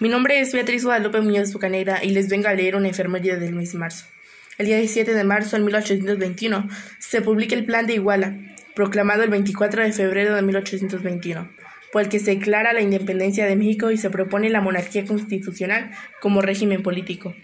Mi nombre es Beatriz Guadalupe Muñoz Bucanegra y les vengo a leer una enfermería del mes de marzo. El día 17 de marzo de 1821 se publica el Plan de Iguala, proclamado el 24 de febrero de 1821, por el que se declara la independencia de México y se propone la monarquía constitucional como régimen político.